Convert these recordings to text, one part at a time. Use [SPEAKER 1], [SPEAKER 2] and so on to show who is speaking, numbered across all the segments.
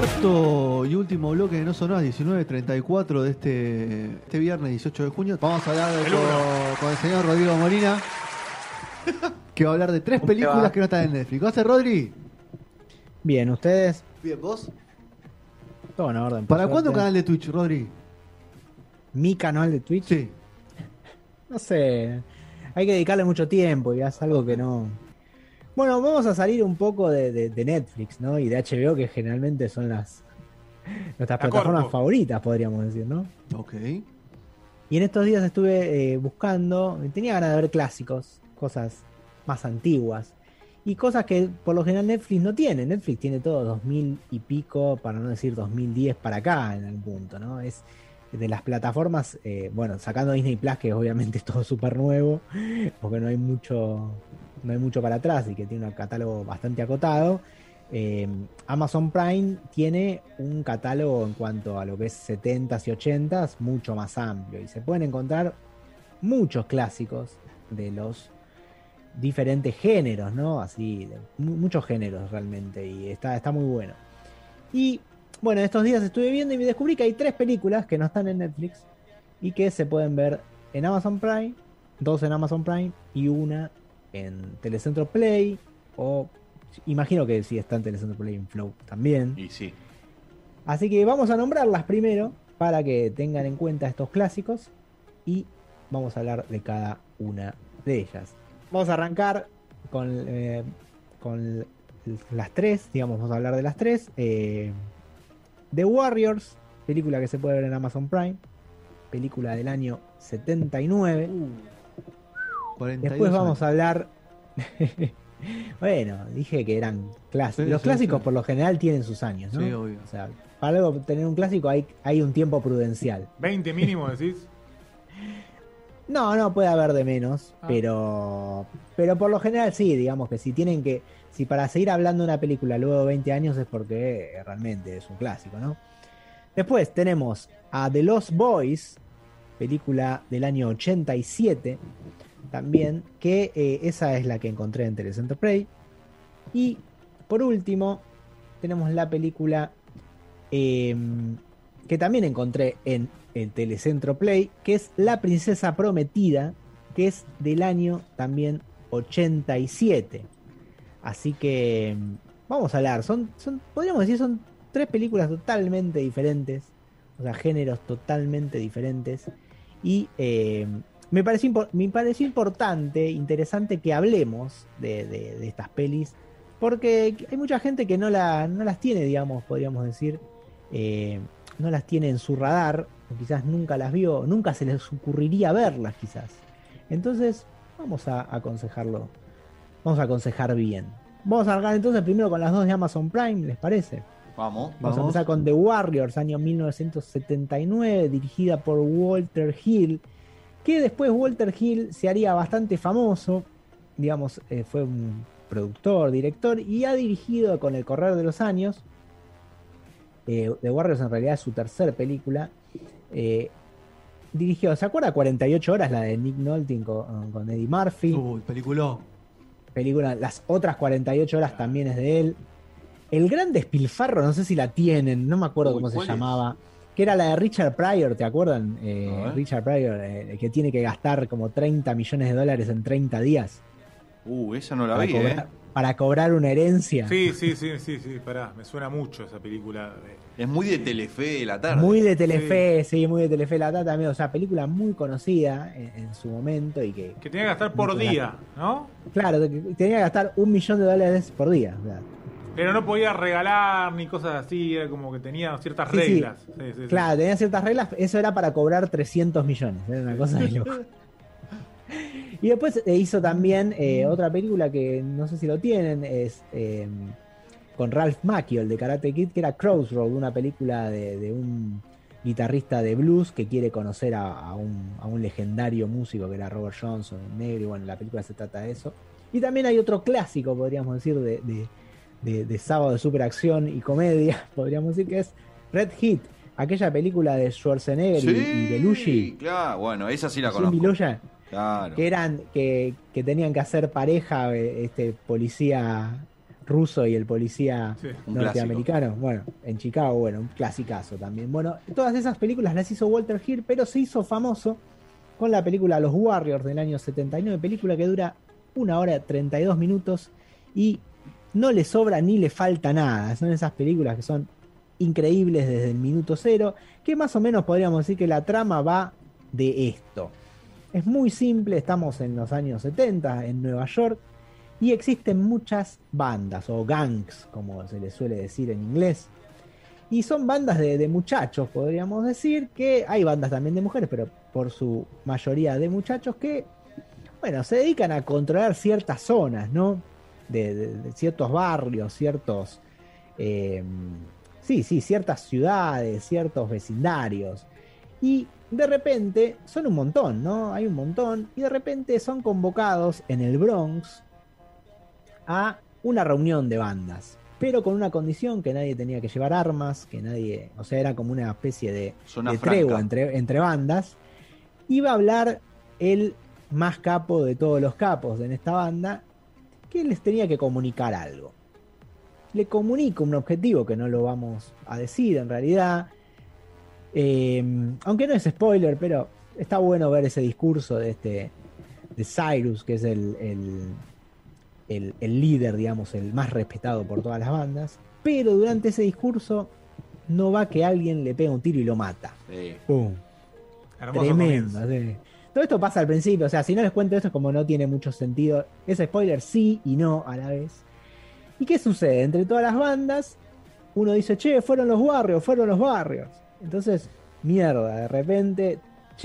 [SPEAKER 1] Cuarto y último bloque de No Sonoras 19.34 de este, este viernes 18 de junio. Vamos a hablar de-
[SPEAKER 2] El
[SPEAKER 1] con,
[SPEAKER 2] uno.
[SPEAKER 1] con el señor Rodrigo Molina, que va a hablar de tres
[SPEAKER 3] ¿Cómo te
[SPEAKER 1] películas
[SPEAKER 3] va?
[SPEAKER 1] que no están en Netflix. ¿Cómo haces, Rodri?
[SPEAKER 3] Bien, ustedes,
[SPEAKER 1] Bien, ¿vos?
[SPEAKER 3] todo en orden. por
[SPEAKER 1] ¿Para cuándo
[SPEAKER 3] suerte.
[SPEAKER 1] canal de Twitch, Rodri?
[SPEAKER 3] Mi canal de Twitch.
[SPEAKER 1] Sí.
[SPEAKER 3] No sé, hay que dedicarle mucho tiempo y es algo que no. Bueno, vamos a salir un poco de, de- de Netflix, ¿no? Y de HBO, que generalmente son las nuestras
[SPEAKER 2] La
[SPEAKER 3] plataformas
[SPEAKER 2] corpo.
[SPEAKER 3] favoritas, podríamos decir, ¿no?
[SPEAKER 1] Ok.
[SPEAKER 3] Y en estos días estuve eh, buscando, tenía ganas de ver clásicos, cosas más antiguas. Y cosas que por lo general Netflix no tiene. Netflix tiene todo 2000 y pico, para no decir 2010 para acá en algún punto, ¿no? Es de las plataformas, eh, bueno, sacando Disney Plus, que obviamente es todo súper nuevo, porque no hay mucho no hay mucho para atrás y que tiene un catálogo bastante acotado. Eh, Amazon Prime tiene un catálogo en cuanto a lo que es 70s y 80s mucho más amplio y se pueden encontrar muchos clásicos de los diferentes géneros, ¿no? Así, muchos géneros realmente y está, está muy bueno. Y bueno, estos días estuve viendo y me descubrí que hay tres películas que no están en Netflix y que se pueden ver en Amazon Prime, dos en Amazon Prime y una en Telecentro Play o imagino que si está en Telecentro Play en Flow también.
[SPEAKER 4] Y sí.
[SPEAKER 3] Así que vamos a nombrarlas primero para que tengan en cuenta estos clásicos y vamos a hablar de cada una de ellas. Vamos a arrancar con, eh, con las tres, digamos, vamos a hablar de las tres. Eh, The Warriors, película que se puede ver en Amazon Prime, película del año 79.
[SPEAKER 1] 42
[SPEAKER 3] Después vamos
[SPEAKER 1] años.
[SPEAKER 3] a hablar. bueno, dije que eran clásicos.
[SPEAKER 1] Sí,
[SPEAKER 3] Los
[SPEAKER 1] sí,
[SPEAKER 3] clásicos
[SPEAKER 1] sí.
[SPEAKER 3] por lo general tienen sus años, ¿no?
[SPEAKER 1] Sí, obvio.
[SPEAKER 3] O sea, para algo tener un clásico hay, hay un tiempo prudencial.
[SPEAKER 2] 20 mínimo decís.
[SPEAKER 3] No, no puede haber de menos,
[SPEAKER 2] Ah.
[SPEAKER 3] pero pero por lo general sí, digamos que si tienen que si para seguir hablando de una película luego de 20 años es porque eh, realmente es un clásico, ¿no? Después tenemos a The Lost Boys, película del año 87 también, que eh, esa es la que encontré en Telecentro Play. Y por último, tenemos la película eh, que también encontré en el Telecentro Play, que es La Princesa Prometida, que es del año también 87. Así que vamos a hablar, son, podríamos decir, son tres películas totalmente diferentes, o sea, géneros totalmente diferentes. Y eh, me, pareció, me importante, interesante que hablemos de, estas pelis, porque hay mucha gente que no las tiene, digamos, podríamos decir, eh, no las tiene en su radar, o quizás nunca las vio, nunca se les ocurriría verlas quizás. Entonces, vamos a aconsejarlo, vamos a aconsejar bien. Vamos a arrancar entonces primero con las dos de Amazon Prime, ¿les parece?
[SPEAKER 4] Vamos.
[SPEAKER 3] Vamos,
[SPEAKER 1] Vamos.
[SPEAKER 3] a empezar con The Warriors, año 1979, dirigida por Walter Hill, que después Walter Hill se haría bastante famoso, digamos, eh, fue un productor, director, y ha dirigido con el correr de los años, eh, The Warriors en realidad es su tercer película, eh, dirigió, ¿se acuerda 48 horas la de Nick Nolte con, con Eddie Murphy?
[SPEAKER 1] Uy, peliculón.
[SPEAKER 3] Película, las otras 48 horas también es de él. El gran despilfarro, no sé si la tienen, no me acuerdo
[SPEAKER 4] Uy,
[SPEAKER 3] cómo se llamaba. Que era la de Richard Pryor, ¿te acuerdan? Eh. Richard Pryor, eh, que tiene que gastar como 30 millones de dólares en 30 días
[SPEAKER 4] Uh, esa no la vi,
[SPEAKER 3] cobrar,
[SPEAKER 4] eh.
[SPEAKER 3] Para cobrar una herencia.
[SPEAKER 2] Sí, sí, sí, sí, sí, pará, me suena mucho esa película. de-
[SPEAKER 4] Es muy de Telefe de la tarde.
[SPEAKER 3] Muy de Telefe, sí. muy de Telefe la Tata también. O sea, película muy conocida en, en su momento y que,
[SPEAKER 2] Que tenía que gastar por día, ¿no?
[SPEAKER 3] claro, que tenía que gastar un millón de dólares por día. o sea,
[SPEAKER 2] Pero no podía regalar ni cosas así, era como que tenía ciertas
[SPEAKER 3] Sí,
[SPEAKER 2] reglas. Sí, sí, sí.
[SPEAKER 3] Claro, tenía ciertas reglas, eso era para cobrar 300 millones, era una cosa de loco. Y después eh, hizo también eh, otra película que no sé si lo tienen, es eh, con Ralph Macchio, el de Karate Kid, que era Crossroad, una película de, de un guitarrista de blues que quiere conocer a, a un, a un legendario músico que era Robert Johnson, negro, y bueno, la película se trata de eso. Y también hay otro clásico, podríamos decir, de, de, de- de sábado de superacción y comedia, podríamos decir que es Red Heat, aquella película de Schwarzenegger y- y, Belushi.
[SPEAKER 4] claro, bueno, esa sí la conozco. Claro.
[SPEAKER 3] que eran que, que tenían que hacer pareja eh, este policía ruso y el policía
[SPEAKER 2] Sí.
[SPEAKER 3] Norteamericano. Bueno, en Chicago, bueno, un clasicazo también. Bueno, todas esas películas las hizo Walter Hill, pero se hizo famoso con la película Los Warriors del año 79, película que dura una hora 32 minutos y no le sobra ni le falta nada. Son esas películas que son increíbles desde el minuto cero, que más o menos podríamos decir que la trama va de esto. Es muy simple, estamos en los años 70 en Nueva York y existen muchas bandas o gangs, como se les suele decir en inglés. Y son bandas de, muchachos, podríamos decir, que hay bandas también de mujeres, pero por su mayoría de muchachos que, bueno, se dedican a controlar ciertas zonas, ¿no? De ciertos barrios, ciertos... eh, sí, sí, ciertas ciudades, ciertos vecindarios. Y de repente, son un montón, ¿no? Hay un montón. Y de repente son convocados en el Bronx a una reunión de bandas. Pero con una condición que nadie tenía que llevar armas, que nadie, o sea, era como una especie de, tregua entre, entre bandas. Iba a hablar el más capo de todos los capos en esta banda, que les tenía que comunicar algo. Le comunica un objetivo que no lo vamos a decir en realidad. Eh, aunque no es spoiler, pero está bueno ver ese discurso de este de Cyrus, que es el, el, el- el líder, digamos, el más respetado por todas las bandas. Pero durante ese discurso no va que alguien le pega un tiro y lo mata.
[SPEAKER 4] Sí.
[SPEAKER 3] ¡Pum!
[SPEAKER 2] Hermoso
[SPEAKER 3] Tremendo. sí. Todo esto pasa al principio, o sea, si no les cuento esto es como no tiene mucho sentido. Es spoiler sí y no a la vez. ¿Y qué sucede? Entre todas las bandas, uno dice, che, fueron los barrios, fueron los barrios. Entonces, mierda, de repente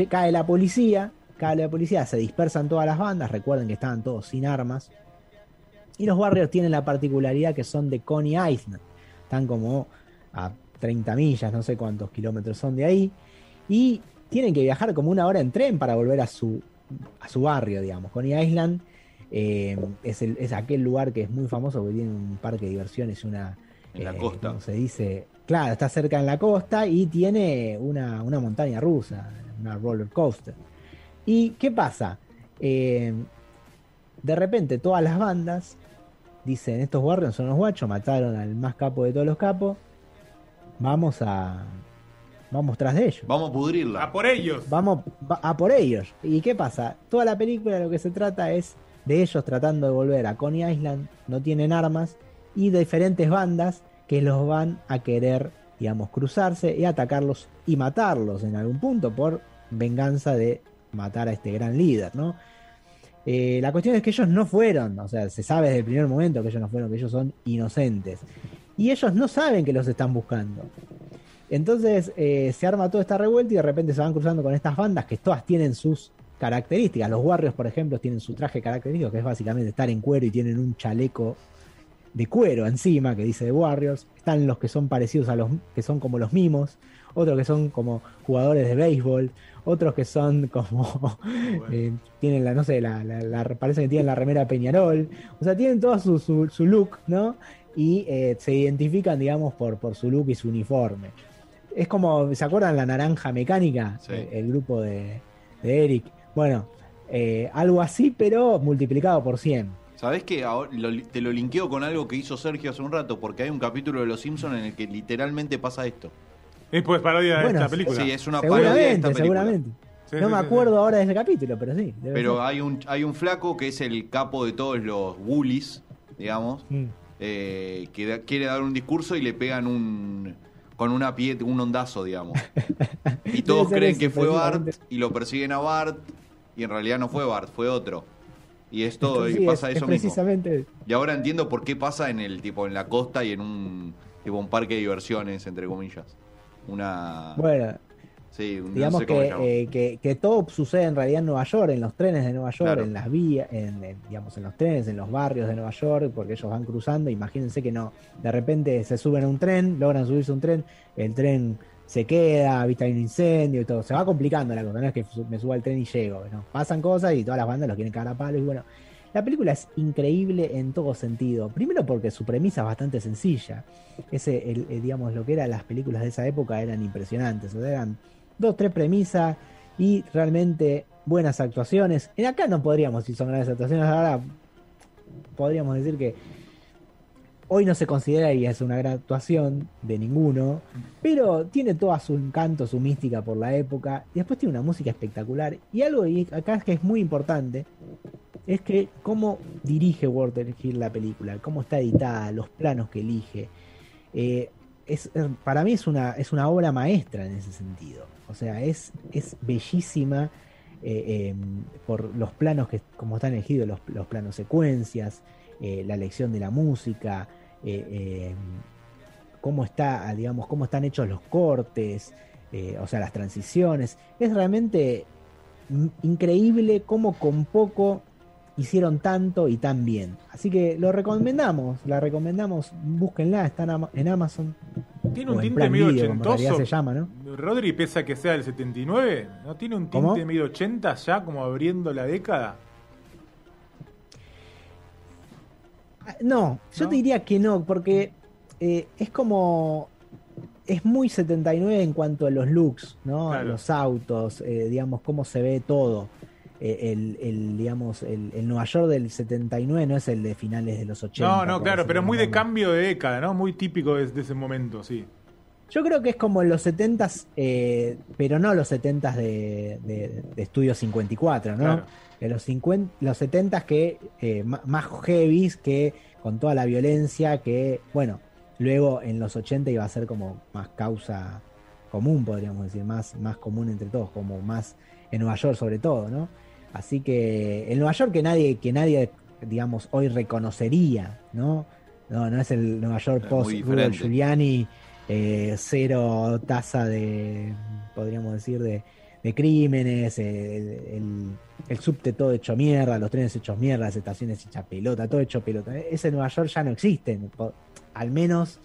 [SPEAKER 3] cae la policía, cae la policía, se dispersan todas las bandas, recuerden que estaban todos sin armas. Y los barrios tienen la particularidad que son de Coney Island. Están como a 30 millas, no sé cuántos kilómetros son de ahí. Y tienen que viajar como una hora en tren para volver a su, a su barrio, digamos. Coney Island eh, es, es aquel lugar que es muy famoso porque tiene un parque de diversiones y una...
[SPEAKER 4] En la
[SPEAKER 3] eh,
[SPEAKER 4] costa.
[SPEAKER 3] ¿cómo se dice? Claro, está cerca en la costa y tiene una, una montaña rusa, una roller coaster. ¿Y qué pasa? Eh, de repente todas las bandas dicen, estos barrios son los guachos, mataron al más capo de todos los capos, vamos a... Vamos tras de ellos.
[SPEAKER 4] Vamos a pudrirla.
[SPEAKER 2] A por ellos.
[SPEAKER 3] Vamos va- a por ellos. ¿Y qué pasa? Toda la película de lo que se trata es de ellos tratando de volver a Coney Island, no tienen armas, y diferentes bandas que los van a querer, digamos, cruzarse y atacarlos y matarlos en algún punto por venganza de matar a este gran líder, ¿no? Eh, la cuestión es que ellos no fueron, o sea, se sabe desde el primer momento que ellos no fueron, que ellos son inocentes. Y ellos no saben que los están buscando. Entonces eh, se arma toda esta revuelta y de repente se van cruzando con estas bandas que todas tienen sus características. Los Warriors, por ejemplo, tienen su traje característico, que es básicamente estar en cuero y tienen un chaleco de cuero encima que dice de Warriors. Están los que son parecidos a los que son como los mimos, otros que son como jugadores de béisbol, otros que son como eh, tienen la, no sé, la, la- la- parece que tienen la remera Peñarol. O sea, tienen todo su, su- su look, ¿no? Y eh, se identifican, digamos, por, por su look y su uniforme. Es como, ¿se acuerdan la naranja mecánica?
[SPEAKER 4] Sí.
[SPEAKER 3] El, el grupo de, de Eric. Bueno, eh, algo así, pero multiplicado por 100.
[SPEAKER 4] ¿Sabés que te lo linkeo con algo que hizo Sergio hace un rato? Porque hay un capítulo de Los Simpsons en el que literalmente pasa esto.
[SPEAKER 2] Es pues parodia de
[SPEAKER 3] Bueno,
[SPEAKER 2] esta película.
[SPEAKER 4] Sí, es una parodia de
[SPEAKER 3] Seguramente,
[SPEAKER 4] esta película.
[SPEAKER 3] seguramente.
[SPEAKER 2] Sí,
[SPEAKER 3] no
[SPEAKER 2] sí,
[SPEAKER 3] me
[SPEAKER 2] sí,
[SPEAKER 3] acuerdo ahora de ese capítulo, pero sí.
[SPEAKER 4] Pero
[SPEAKER 3] ser.
[SPEAKER 4] hay un, hay un flaco que es el capo de todos los bullies, digamos,
[SPEAKER 3] Mm.
[SPEAKER 4] eh, que da- quiere dar un discurso y le pegan un con una pie, un ondazo, digamos. Y todos creen
[SPEAKER 3] ese,
[SPEAKER 4] que fue Bart y lo persiguen a Bart y en realidad no fue Bart, fue otro. Y esto
[SPEAKER 3] Entonces,
[SPEAKER 4] y
[SPEAKER 3] sí,
[SPEAKER 4] pasa
[SPEAKER 3] es-
[SPEAKER 4] eso
[SPEAKER 3] es
[SPEAKER 4] mismo.
[SPEAKER 3] precisamente
[SPEAKER 4] Y ahora entiendo por qué pasa en el tipo en la costa y en un tipo un parque de diversiones entre comillas. Una
[SPEAKER 3] Bueno,
[SPEAKER 4] sí, un- no
[SPEAKER 3] digamos
[SPEAKER 4] sé
[SPEAKER 3] que, eh, que, que todo sucede en realidad en Nueva York, en los trenes de Nueva York,
[SPEAKER 4] Claro.
[SPEAKER 3] en las vías, en, en, digamos, en los trenes, en los barrios de Nueva York, porque ellos van cruzando. Imagínense que no, de repente se suben a un tren, logran subirse a un tren, el tren se queda, viste, hay un incendio y todo. Se va complicando la cosa, no es que me suba al tren y llego. Pasan cosas y todas las bandas los quieren cagar a palo y bueno. La película es increíble en todo sentido. Primero porque su premisa es bastante sencilla. Ese, el- el, digamos, lo que eran las películas de esa época eran impresionantes. O sea, eran dos, tres premisas y realmente buenas actuaciones. En acá no podríamos decir son grandes actuaciones, ahora podríamos decir que hoy no se consideraría es una gran actuación de ninguno, pero tiene todo su encanto, su mística por la época, y después tiene una música espectacular. Y algo acá que es muy importante es que cómo dirige Walter Hill la película, cómo está editada, los planos que elige. Eh, es, es- para mí es una, es una obra maestra en ese sentido. O sea, es, es bellísima eh, eh, por los planos que, como están elegidos, los, los planos secuencias, eh, la elección de la música, eh, eh, cómo está, digamos, cómo están hechos los cortes, eh, o sea, las transiciones. Es realmente increíble cómo con poco hicieron tanto y tan bien. Así que lo recomendamos, la recomendamos, búsquenla, está en Ama- en Amazon.
[SPEAKER 2] Tiene un tinte medio
[SPEAKER 3] Video,
[SPEAKER 2] ochentoso.
[SPEAKER 3] se llama, ¿no?
[SPEAKER 2] Rodri, pese a que sea del 79, ¿no tiene un tinte
[SPEAKER 3] ¿Cómo?
[SPEAKER 2] medio 80 ya, como abriendo la década?
[SPEAKER 3] No, yo
[SPEAKER 2] ¿No?
[SPEAKER 3] te diría que no, porque eh, es como. Es muy 79 en cuanto a los looks, ¿no?
[SPEAKER 2] Claro.
[SPEAKER 3] Los autos, eh, digamos, cómo se ve todo. Eh, el, el, digamos, el, el Nueva York del 79 no es el de finales de los 80.
[SPEAKER 2] No, no, claro, pero muy de cambio de década, ¿no? Muy típico de, de ese momento, sí.
[SPEAKER 3] Yo creo que es como en los 70s, eh, pero no los 70s de, de, de Estudio 54, ¿no?
[SPEAKER 2] Claro.
[SPEAKER 3] De los, 50, los 70s que eh, más heavies, que con toda la violencia, que, bueno, luego en los 80 iba a ser como más causa común, podríamos decir, más, más común entre todos, como más en Nueva York sobre todo, ¿no? Así que el Nueva York que nadie, que nadie, digamos, hoy reconocería, ¿no? No, no es el Nueva York post. Giuliani, eh, cero tasa de, podríamos decir, de, de crímenes, eh, el, el- subte todo hecho mierda, los trenes hechos mierda, las estaciones hechas pelota, todo hecho pelota. Ese Nueva York ya no existe, al menos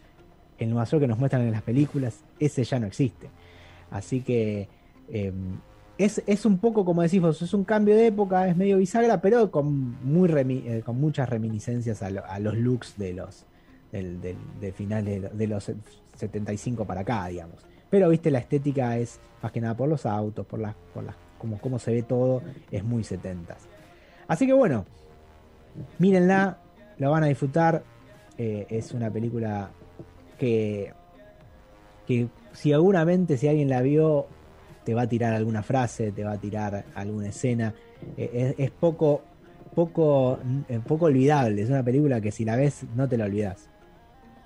[SPEAKER 3] el Nueva York que nos muestran en las películas, ese ya no existe. Así que eh, es, es un poco, como decís vos, es un cambio de época, es medio bisagra, pero con, muy remi- eh, con muchas reminiscencias a, lo- a los looks de los del, del, del final de, de los 75 para acá, digamos. Pero viste, la estética es más que nada por los autos, por las, por las, como, se ve todo, es muy 70 Así que bueno, mírenla, la van a disfrutar. eh, es una película que, que seguramente si alguien la vio, te va a tirar alguna frase, te va a tirar alguna escena. Eh, es, es poco, poco, eh, poco olvidable. Es una película que si la ves no te la olvidas.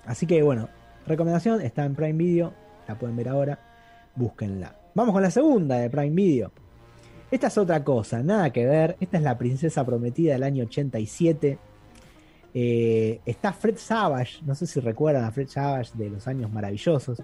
[SPEAKER 3] Así que bueno, recomendación está en Prime Video, la pueden ver ahora, búsquenla. Vamos con la segunda de Prime Video. Esta es otra cosa, nada que ver. Esta es la princesa prometida del año 87. Eh, está Fred Savage, no sé si recuerdan a Fred Savage de los años maravillosos.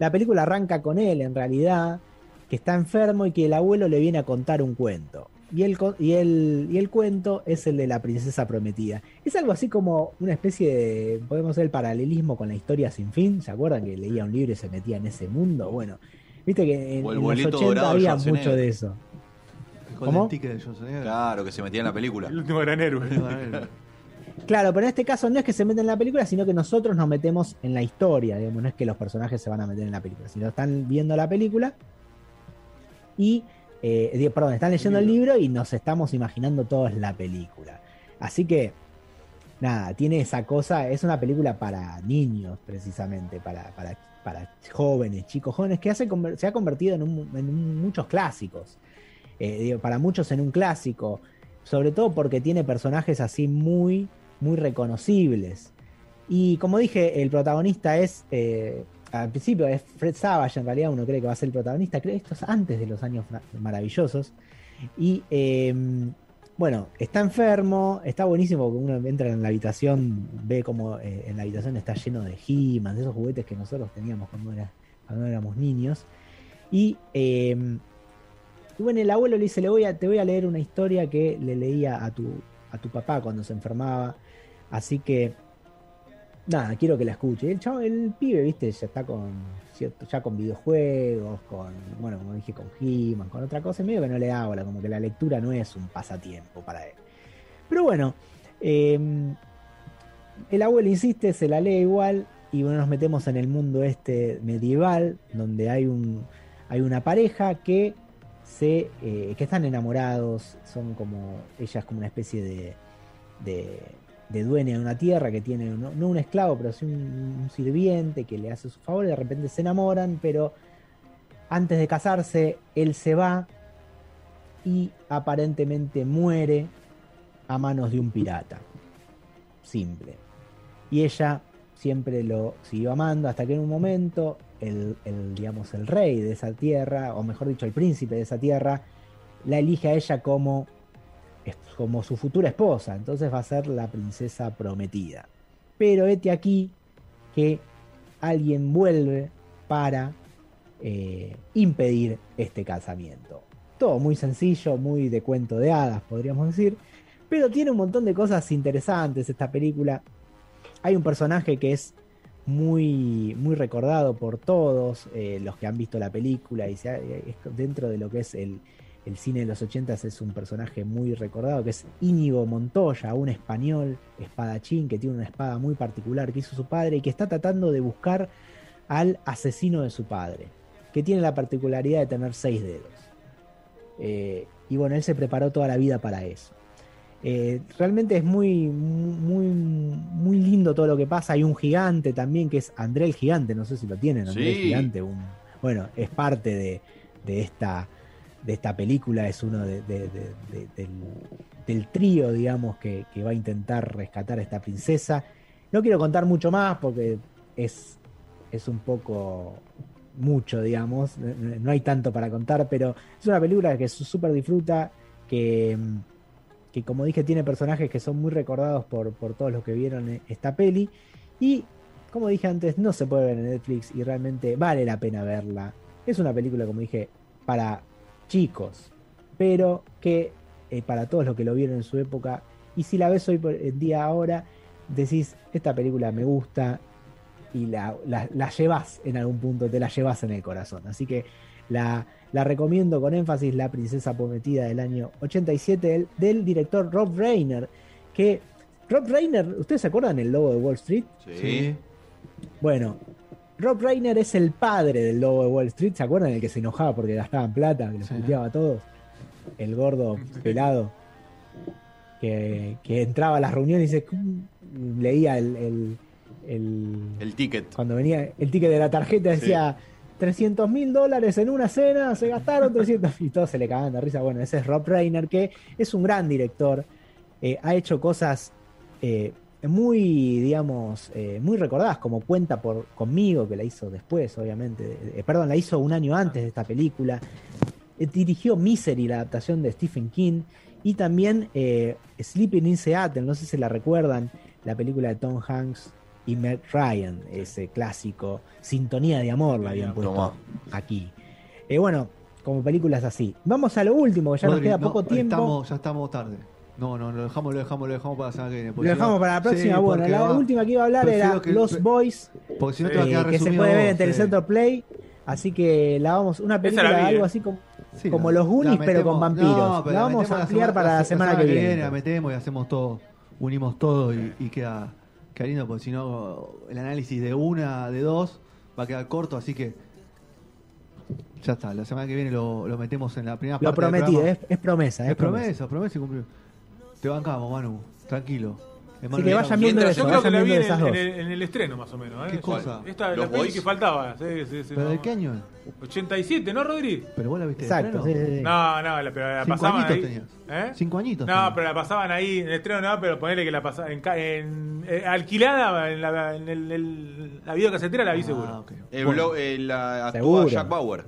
[SPEAKER 3] La película arranca con él, en realidad, que está enfermo y que el abuelo le viene a contar un cuento. Y el, y, el, y el cuento es el de la princesa prometida. Es algo así como una especie de, podemos hacer el paralelismo con la historia sin fin. ¿Se acuerdan que leía un libro y se metía en ese mundo? Bueno, viste que en,
[SPEAKER 4] O el
[SPEAKER 3] en los
[SPEAKER 4] boleto
[SPEAKER 3] 80
[SPEAKER 4] dorado de
[SPEAKER 3] había mucho de eso.
[SPEAKER 1] Con
[SPEAKER 3] ¿Cómo?
[SPEAKER 1] el ticket de.
[SPEAKER 4] Claro, que se metía en la película.
[SPEAKER 2] El último gran héroe.
[SPEAKER 3] Claro, pero en este caso no es que se meten en la película, sino que nosotros nos metemos en la historia, digamos, no es que los personajes se van a meter en la película, sino están viendo la película y, eh, perdón, están leyendo el libro y nos estamos imaginando todos la película. Así que, nada, tiene esa cosa, es una película para niños, precisamente, para, para, para jóvenes, chicos jóvenes, que hace, se ha convertido en, un- en un- muchos clásicos. Eh, digo, para muchos en un clásico, sobre todo porque tiene personajes así muy, muy reconocibles. Y como dije, el protagonista es, eh, al principio es Fred Savage, en realidad uno cree que va a ser el protagonista, creo que esto es antes de los años maravillosos. Y, eh, bueno, está enfermo, está buenísimo porque uno entra en la habitación, ve como eh, en la habitación está lleno de He-Man, de esos juguetes que nosotros teníamos cuando, era- cuando éramos niños. Y, eh, y bueno, el abuelo le dice, le voy a, te voy a leer una historia que le leía a tu, a tu papá cuando se enfermaba. Así que, nada, quiero que la escuche. Y el chavo, el pibe, viste, ya está con cierto, ya con videojuegos, con, bueno, como dije, con He-Man, con otra cosa, medio que no le da bola, como que la lectura no es un pasatiempo para él. Pero bueno, eh, el abuelo insiste, se la lee igual, y bueno, nos metemos en el mundo este medieval, donde hay un hay una pareja que se eh, que están enamorados, son como ella es como una especie de, de dueña de una tierra que tiene no, un esclavo, pero sí un, un sirviente que le hace su favor y de repente se enamoran, pero antes de casarse él se va y aparentemente muere a manos de un pirata. Simple. Y ella siempre lo siguió amando hasta que en un momento el, el, digamos, el rey de esa tierra, o mejor dicho, el príncipe de esa tierra, la elige a ella como, es- como su futura esposa. Entonces va a ser la princesa prometida. Pero este aquí que alguien vuelve para eh, impedir este casamiento. Todo muy sencillo, muy de cuento de hadas, podríamos decir. Pero tiene un montón de cosas interesantes esta película. Hay un personaje que es muy, muy recordado por todos eh, los que han visto la película y se ha- es dentro de lo que es el, el cine de los 80 es un personaje muy recordado que es Íñigo Montoya, un español espadachín que tiene una espada muy particular que hizo su padre y que está tratando de buscar al asesino de su padre, que tiene la particularidad de tener seis dedos. Eh, y bueno, él se preparó toda la vida para eso. Eh, realmente es muy, muy, muy lindo todo lo que pasa. Hay un gigante también que es André el Gigante, no sé si lo tienen, André el. Gigante. un- bueno, es parte de, de esta, de esta película, es uno de- de- de- de- del, del trío, digamos, que, que va a intentar rescatar a esta princesa. No quiero contar mucho más porque es, es un poco mucho, digamos, no- hay tanto para contar, pero es una película que súper disfruta, que, que como dije tiene personajes que son muy recordados por, por todos los que vieron e- esta peli y como dije antes no se puede ver en Netflix y realmente vale la pena verla. Es una película como dije para chicos, pero que eh, para todos los que lo vieron en su época y si la ves hoy por en día ahora decís esta película me gusta y la, la, la llevas en algún punto, te la llevas en el corazón. Así que la, la recomiendo con énfasis, La Princesa Prometida del año 87 del, del director Rob Reiner. Que Rob Reiner, ¿ustedes se acuerdan el logo de Wall Street?
[SPEAKER 4] Sí.
[SPEAKER 3] Bueno, Rob Reiner es el padre del logo de Wall Street, ¿se acuerdan? El que se enojaba porque gastaban plata, que los
[SPEAKER 1] Sí.
[SPEAKER 3] puteaba a todos. El gordo pelado que, que entraba a las reuniones y se, leía el- el- el,
[SPEAKER 4] El ticket.
[SPEAKER 3] cuando venía el ticket de la tarjeta decía 300 mil dólares en una cena, se gastaron 300 y todos se le cagaban de risa. Bueno, ese es Rob Reiner, que es un gran director, eh, ha hecho cosas eh, muy, digamos, eh, muy recordadas, como Cuenta por conmigo, que la hizo después, obviamente, eh, perdón, la hizo un año antes de esta película. Eh, dirigió Misery, la adaptación de Stephen King, y también Sleeping in Seattle, no sé si la recuerdan, la película de Tom Hanks y Meg Ryan, ese clásico, Sintonía de Amor, la habían puesto
[SPEAKER 4] Tomá.
[SPEAKER 3] aquí. Eh, bueno, como películas así. Vamos a lo último, que ya nos queda
[SPEAKER 1] no,
[SPEAKER 3] poco tiempo.
[SPEAKER 1] estamos- ya estamos tarde. No, no, lo dejamos, lo dejamos, lo dejamos para la semana que viene.
[SPEAKER 3] Lo dejamos
[SPEAKER 1] no-
[SPEAKER 3] para la próxima.
[SPEAKER 1] Sí,
[SPEAKER 3] bueno, la
[SPEAKER 1] va-
[SPEAKER 3] última que iba a hablar era
[SPEAKER 1] que-
[SPEAKER 3] Los Boys,
[SPEAKER 1] Porque si no te
[SPEAKER 3] eh,
[SPEAKER 1] va a quedar
[SPEAKER 3] que se puede ver en Telecentro
[SPEAKER 1] eh.
[SPEAKER 3] Play. Así que la vamos, una película,
[SPEAKER 2] la
[SPEAKER 3] algo
[SPEAKER 2] eh.
[SPEAKER 3] así como,
[SPEAKER 1] Sí,
[SPEAKER 3] como
[SPEAKER 1] la-
[SPEAKER 3] los Goonies, pero con vampiros.
[SPEAKER 1] no, pero
[SPEAKER 3] la vamos a ampliar
[SPEAKER 1] semana-
[SPEAKER 3] para la semana que viene.
[SPEAKER 1] La metemos y hacemos todo, unimos todo y, y queda, queda lindo, porque si no, el análisis de una, de dos, va a quedar corto, así que ya está. La semana que viene lo, lo metemos en la primera
[SPEAKER 3] Lo
[SPEAKER 1] parte.
[SPEAKER 3] prometido,
[SPEAKER 1] programa.
[SPEAKER 3] es, es promesa. Es,
[SPEAKER 1] Es promesa, promesa y cumplido. Te bancamos, Manu, tranquilo. Hermano,
[SPEAKER 3] que
[SPEAKER 1] le
[SPEAKER 3] vayan viendo
[SPEAKER 2] Yo
[SPEAKER 3] eso,
[SPEAKER 2] creo que la vi en,
[SPEAKER 3] esas
[SPEAKER 2] el-
[SPEAKER 3] dos.
[SPEAKER 2] en el, en el estreno, más o menos. ¿eh?
[SPEAKER 1] ¿Qué cosa?
[SPEAKER 2] Esta, la
[SPEAKER 4] ¿Los
[SPEAKER 2] peli
[SPEAKER 4] Boys?
[SPEAKER 2] que faltaba. Sí, sí, sí,
[SPEAKER 1] ¿Pero
[SPEAKER 2] no.
[SPEAKER 1] de qué año?
[SPEAKER 2] 87, ¿no, Rodri?
[SPEAKER 1] ¿Pero vos la viste de
[SPEAKER 3] Exacto, sí,
[SPEAKER 1] estreno?
[SPEAKER 3] sí, sí.
[SPEAKER 2] No, no, la, pero la
[SPEAKER 1] Cinco
[SPEAKER 2] pasaban
[SPEAKER 1] añitos
[SPEAKER 2] ahí.
[SPEAKER 1] tenías.
[SPEAKER 2] ¿Eh?
[SPEAKER 1] Cinco añitos.
[SPEAKER 2] No,
[SPEAKER 1] tenías.
[SPEAKER 2] pero la pasaban ahí, en el estreno no, pero ponele que la pasaban en, ca- en- eh, alquilada en, la, en el, el- la videocasetera la vi
[SPEAKER 1] Ah,
[SPEAKER 2] seguro.
[SPEAKER 1] ok.
[SPEAKER 4] El
[SPEAKER 3] Bueno.
[SPEAKER 4] blo- eh, la actúa
[SPEAKER 3] Seguro.
[SPEAKER 4] Jack Bauer.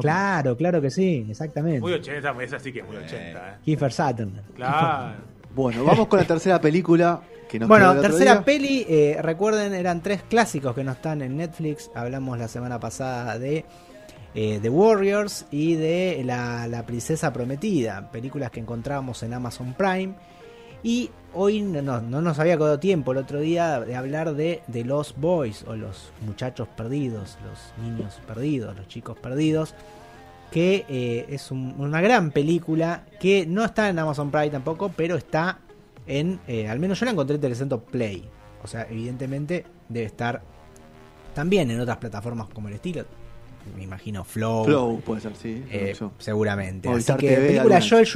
[SPEAKER 3] Claro, claro que sí, exactamente.
[SPEAKER 2] Muy 80, esa sí que es muy 80. ¿eh?
[SPEAKER 3] Kiefer Sutherland.
[SPEAKER 2] Claro.
[SPEAKER 1] Bueno, vamos con la tercera película que nos
[SPEAKER 3] Bueno, tercera
[SPEAKER 1] día.
[SPEAKER 3] peli, eh, recuerden, eran tres clásicos que no están en Netflix. Hablamos la semana pasada de eh, The Warriors y de la, La Princesa Prometida, películas que encontrábamos en Amazon Prime. Y hoy no, no, no nos había quedado tiempo el otro día de hablar de, de los boys o los muchachos perdidos, los niños perdidos, los chicos perdidos. Que eh, es un- una gran película que no está en Amazon Prime tampoco, pero está en, eh, al menos yo la encontré en Telecentro Play. O sea, evidentemente debe estar también en otras plataformas como el estilo. Me imagino Flow.
[SPEAKER 1] Flow puede ser, sí.
[SPEAKER 3] eh, seguramente. Así que
[SPEAKER 1] TV,
[SPEAKER 3] película. Joel,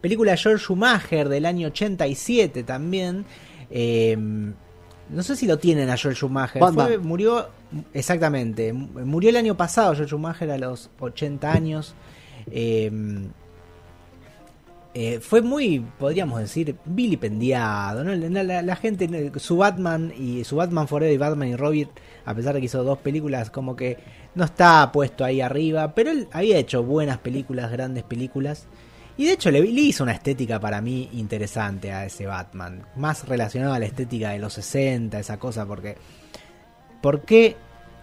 [SPEAKER 3] Película Joel Schumacher del año 87 también. Eh, no sé si lo tienen a Joel Schumacher. Fue- murió, exactamente. Murió el año pasado Joel Schumacher a los 80 años. Eh, eh, fue muy, podríamos decir, vilipendiado. ¿no? La, la- la gente, su Batman y su Batman Forever y Batman y Robin, a pesar de que hizo dos películas, como que no está puesto ahí arriba. Pero él había hecho buenas películas, grandes películas. Y de hecho le, le hizo una estética para mí interesante a ese Batman. Más relacionada a la estética de los 60, esa cosa, porque... ¿Por qué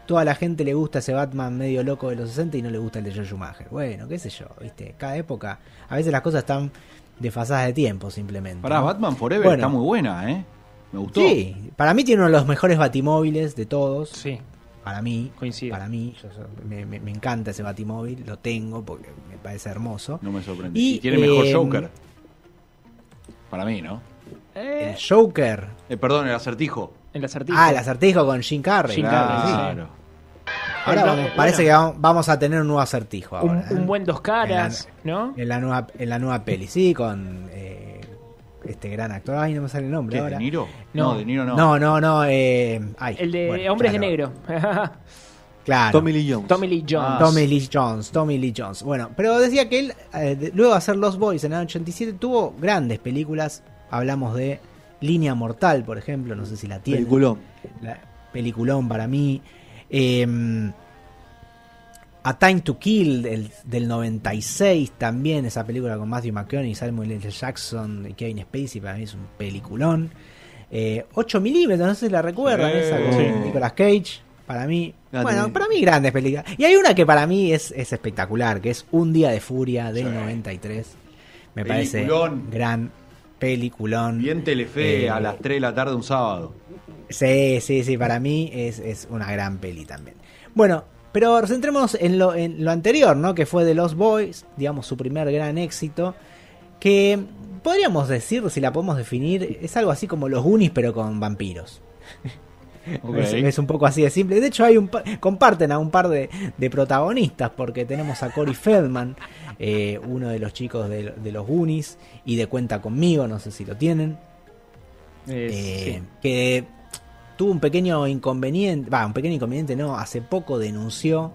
[SPEAKER 3] toda la gente le gusta ese Batman medio loco de los 60 y no le gusta el de Joel Schumacher? Bueno, qué sé yo, ¿viste? Cada época, a veces las cosas están desfasadas de tiempo simplemente.
[SPEAKER 4] Pará,
[SPEAKER 3] ¿no?
[SPEAKER 4] Batman Forever
[SPEAKER 3] Bueno.
[SPEAKER 4] está muy buena, ¿eh? Me gustó.
[SPEAKER 3] Sí, para mí tiene uno de los mejores batimóviles de todos.
[SPEAKER 5] Sí,
[SPEAKER 3] Para mí,
[SPEAKER 5] Coincido.
[SPEAKER 3] para mí, yo me, me- me encanta ese batimóvil, lo tengo porque me parece hermoso.
[SPEAKER 4] No me sorprende.
[SPEAKER 3] Y,
[SPEAKER 4] Y, tiene mejor
[SPEAKER 3] eh,
[SPEAKER 4] Joker. Para mí, ¿no?
[SPEAKER 3] El Joker.
[SPEAKER 4] Eh, perdón, el acertijo.
[SPEAKER 5] el acertijo.
[SPEAKER 3] Ah, el acertijo con Jim Carrey.
[SPEAKER 5] Jim
[SPEAKER 3] claro,
[SPEAKER 5] Carrey,
[SPEAKER 3] sí.
[SPEAKER 4] Claro.
[SPEAKER 3] Ahora vamos-
[SPEAKER 5] bueno.
[SPEAKER 3] parece que vamos, a tener un nuevo acertijo
[SPEAKER 5] un,
[SPEAKER 3] ahora. ¿eh?
[SPEAKER 5] un buen dos caras, ¿no?
[SPEAKER 3] En la nueva, en la nueva peli, sí, con eh, este gran actor. Ay, no me sale el nombre
[SPEAKER 4] ¿Qué,
[SPEAKER 3] ahora.
[SPEAKER 4] ¿De Niro?
[SPEAKER 5] No.
[SPEAKER 4] No, De Niro no.
[SPEAKER 3] No, no, no. eh, ay,
[SPEAKER 5] El de
[SPEAKER 3] bueno,
[SPEAKER 5] Hombres
[SPEAKER 3] claro,
[SPEAKER 5] de Negro.
[SPEAKER 3] Claro.
[SPEAKER 1] Tommy Lee Jones.
[SPEAKER 5] Tommy Lee Jones.
[SPEAKER 4] Ah,
[SPEAKER 3] Tommy Lee Jones, Tommy Lee Jones. Bueno, pero decía que él, eh, de- luego de hacer Los Boys en el año 87, tuvo grandes películas. Hablamos de Línea Mortal, por ejemplo, no sé si la tiene.
[SPEAKER 1] Peliculón.
[SPEAKER 3] La- peliculón para mí. Eh, A Time to Kill del, del 96 también, esa película con Matthew McConaughey, Samuel L. Jackson y Kevin Spacey, para mí es un peliculón. Eh, 8 milímetros, no sé si la recuerdan, esa con
[SPEAKER 1] Sí.
[SPEAKER 3] Nicolas Cage. Para mí,
[SPEAKER 1] Grande.
[SPEAKER 3] bueno, para mí grandes películas. Y hay una que para mí es, es espectacular, que es Un Día de Furia del
[SPEAKER 4] Sí.
[SPEAKER 3] 93. Me
[SPEAKER 4] Peliculón.
[SPEAKER 3] parece gran peliculón.
[SPEAKER 4] Bien Telefe
[SPEAKER 3] Eh,
[SPEAKER 4] a las 3 de la tarde un sábado.
[SPEAKER 3] Sí, sí, sí, para mí es, es una gran peli también. Bueno, pero centrémonos en lo, en lo anterior, ¿no? Que fue de Los Boys, digamos, su primer gran éxito. Que podríamos decir, si la podemos definir, es algo así como los Goonies, pero con vampiros. Es, es un poco así de simple. De hecho, hay un pa- comparten a un par de, de protagonistas, porque tenemos a Corey Feldman, eh, uno de los chicos de, de los Goonies, y de Cuenta conmigo, no sé si lo tienen.
[SPEAKER 5] Es-
[SPEAKER 3] Eh,
[SPEAKER 5] sí.
[SPEAKER 3] que tuvo un pequeño inconveniente, va, un pequeño inconveniente no, hace poco denunció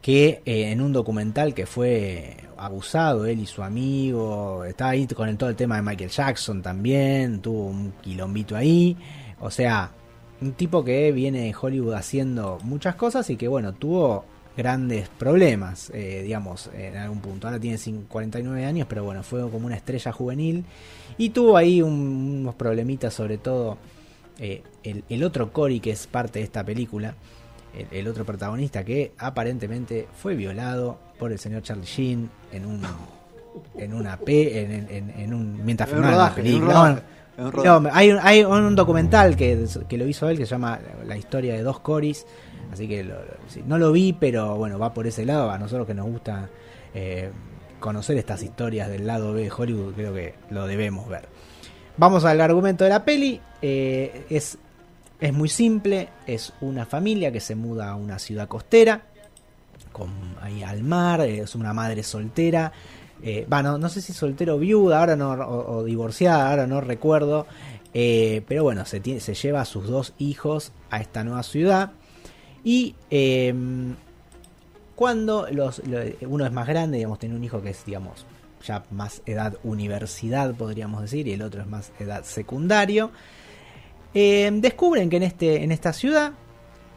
[SPEAKER 3] que eh, en un documental que fue abusado él y su amigo, estaba ahí con el- todo el tema de Michael Jackson también, tuvo un quilombito ahí, o sea, un tipo que viene de Hollywood haciendo muchas cosas y que bueno, tuvo grandes problemas, eh, digamos, en algún punto. Ahora tiene cin- 49 años, pero bueno, fue como una estrella juvenil y tuvo ahí un- unos problemitas, sobre todo eh, el, el otro Cory, que es parte de esta película, el, el otro protagonista que aparentemente fue violado por el señor Charlie Sheen en un en una pe, en, en- en un mientras filmaban la película. No, no, hay, un, hay un documental que, que lo hizo él que se llama La historia de dos Corys. Así que lo- no lo vi, pero bueno, va por ese lado. A nosotros que nos gusta eh, conocer estas historias del lado B de Hollywood, creo que lo debemos ver. Vamos al argumento de la peli. eh, es, es muy simple. Es una familia que se muda a una ciudad costera. Con, ahí al mar. eh, es una madre soltera. Eh, va, no, sé si soltero o viuda, ahora no, o, divorciada, ahora no recuerdo. Eh, pero bueno, se, lleva a sus dos hijos a esta nueva ciudad. Y eh, cuando los, lo- uno es más grande, digamos, tiene un hijo que es, digamos, ya más edad universidad, podríamos decir, y el otro es más edad secundario. eh, descubren que en, este, en esta ciudad,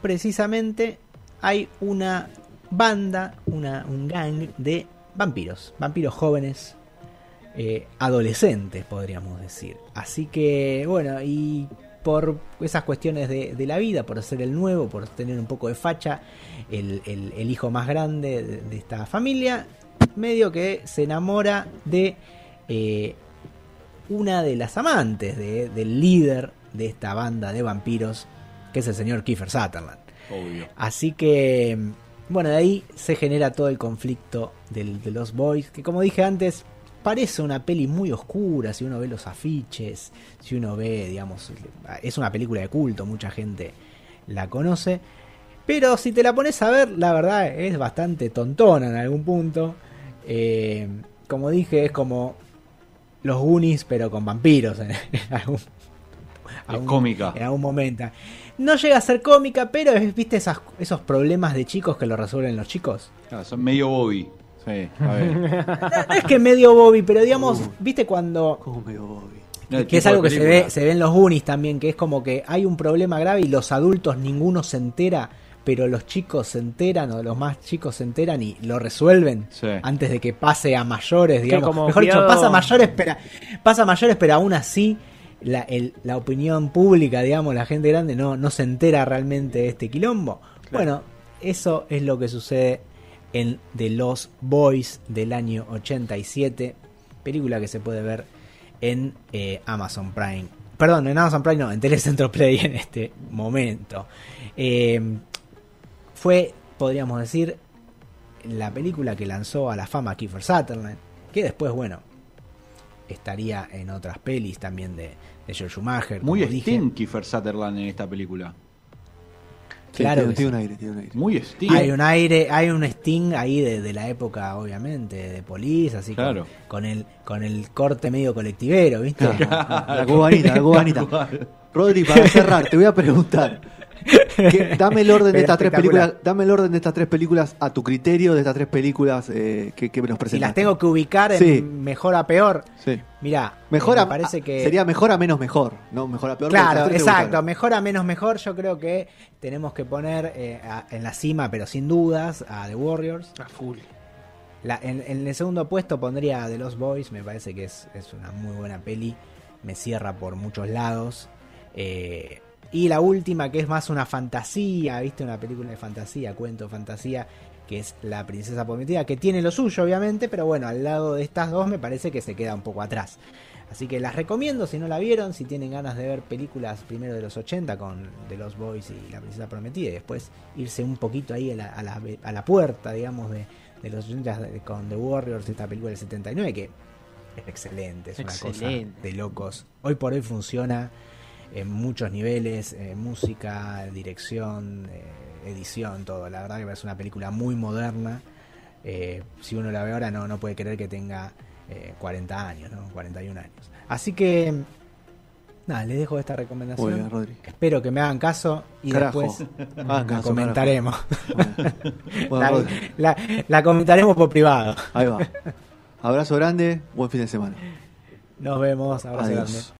[SPEAKER 3] precisamente, hay una banda, una, un gang de vampiros, vampiros jóvenes, eh, adolescentes, podríamos decir. Así que, bueno, y por esas cuestiones de, de la vida, por ser el nuevo, por tener un poco de facha, el, el- hijo más grande de, de esta familia, medio que se enamora de eh, una de las amantes de- del líder de esta banda de vampiros, que es el señor Kiefer Sutherland.
[SPEAKER 4] Obvio.
[SPEAKER 3] Así que, bueno, de ahí se genera todo el conflicto del- de los boys, que como dije antes, parece una peli muy oscura, si uno ve los afiches, si uno ve, digamos, es una película de culto, mucha gente la conoce, pero si te la pones a ver, la verdad es bastante tontona en algún punto. Eh, como dije, es como los Goonies, pero con vampiros en, en algún,
[SPEAKER 4] Es cómica.
[SPEAKER 3] en algún momento. No llega a ser cómica, pero es, viste esas- esos problemas de chicos que lo resuelven los chicos.
[SPEAKER 4] Claro, son medio Bobby. Sí, a ver.
[SPEAKER 3] No es que medio Bobby, pero digamos, viste cuando
[SPEAKER 1] Como medio Bobby.
[SPEAKER 4] No,
[SPEAKER 3] que es algo que se ve, se ve en los Goonies también, que es como que hay un problema grave y los adultos ninguno se entera, pero los chicos se enteran o los más chicos se enteran y lo resuelven
[SPEAKER 4] Sí.
[SPEAKER 3] antes de que pase a mayores, digamos.
[SPEAKER 5] como
[SPEAKER 3] Mejor dicho, pasa a mayores, pero pasa a mayores, pero aún así la, el- la opinión pública, digamos, la gente grande no, no se entera realmente de este quilombo. Bueno, eso es lo que sucede en The Lost Boys del año 87, película que se puede ver en eh, Amazon Prime. Perdón, en Amazon Prime no, en Telecentro Play en este momento. Eh, fue, podríamos decir, la película que lanzó a la fama a Kiefer Sutherland, que después, bueno, estaría en otras pelis también de, de George Schumacher.
[SPEAKER 4] Muy
[SPEAKER 3] dije.
[SPEAKER 4] Sting Kiefer Sutherland en esta película.
[SPEAKER 1] Sí,
[SPEAKER 3] Claro
[SPEAKER 1] tiene, un aire, tiene un aire.
[SPEAKER 4] Muy Sting.
[SPEAKER 3] Hay un aire, hay un Sting ahí de, de la época, obviamente, de Police, así
[SPEAKER 4] Claro.
[SPEAKER 3] con, el con el corte medio colectivero, ¿viste?
[SPEAKER 1] La cubanita, la cubanita. Rodri, para cerrar, te voy a preguntar. Dame el orden de estas tres películas. Dame el orden de estas tres películas a tu criterio de estas tres películas eh, que, que me nos
[SPEAKER 3] Si
[SPEAKER 1] presentaste.
[SPEAKER 3] las tengo que ubicar en
[SPEAKER 1] Sí.
[SPEAKER 3] mejor a peor,
[SPEAKER 1] Sí.
[SPEAKER 3] mirá,
[SPEAKER 1] Mejor
[SPEAKER 3] me
[SPEAKER 1] a,
[SPEAKER 3] parece que
[SPEAKER 1] sería mejor a menos mejor, no mejor a peor.
[SPEAKER 3] Claro, exacto. Mejor a menos mejor. Yo creo que tenemos que poner eh, a- en la cima, pero sin dudas, a The Warriors.
[SPEAKER 5] A full.
[SPEAKER 3] La- en, en el segundo puesto pondría a The Lost Boys. Me parece que es, es una muy buena peli. Me cierra por muchos lados. Eh, y la última, que es más una fantasía, ¿viste? Una película de fantasía, cuento fantasía, que es La Princesa Prometida, que tiene lo suyo, obviamente, pero bueno, al lado de estas dos me parece que se queda un poco atrás. Así que las recomiendo si no la vieron, si tienen ganas de ver películas primero de los 80 con The Lost Boys y La Princesa Prometida, y después irse un poquito ahí a la, a la, a la puerta, digamos, de, de los 80 de- con The Warriors, esta película del 79, que es excelente, es una cosa de locos. Hoy por hoy funciona en muchos niveles, eh, música, dirección, eh, edición, todo. La verdad que es una película muy moderna. Eh, si uno la ve ahora no, no puede creer que tenga eh, 40 años, ¿no? 41 años. Así que, nada, les dejo esta recomendación.
[SPEAKER 1] bien, Rodri.
[SPEAKER 3] Espero que me hagan caso y
[SPEAKER 1] Carajo.
[SPEAKER 3] después
[SPEAKER 1] Ah,
[SPEAKER 3] la
[SPEAKER 1] caso,
[SPEAKER 3] comentaremos.
[SPEAKER 1] Bueno,
[SPEAKER 3] la,
[SPEAKER 1] Rodri,
[SPEAKER 3] la- la comentaremos por privado.
[SPEAKER 1] ahí va. Abrazo grande, buen fin de semana.
[SPEAKER 3] Nos vemos. Abrazo
[SPEAKER 1] Adiós.
[SPEAKER 3] grande.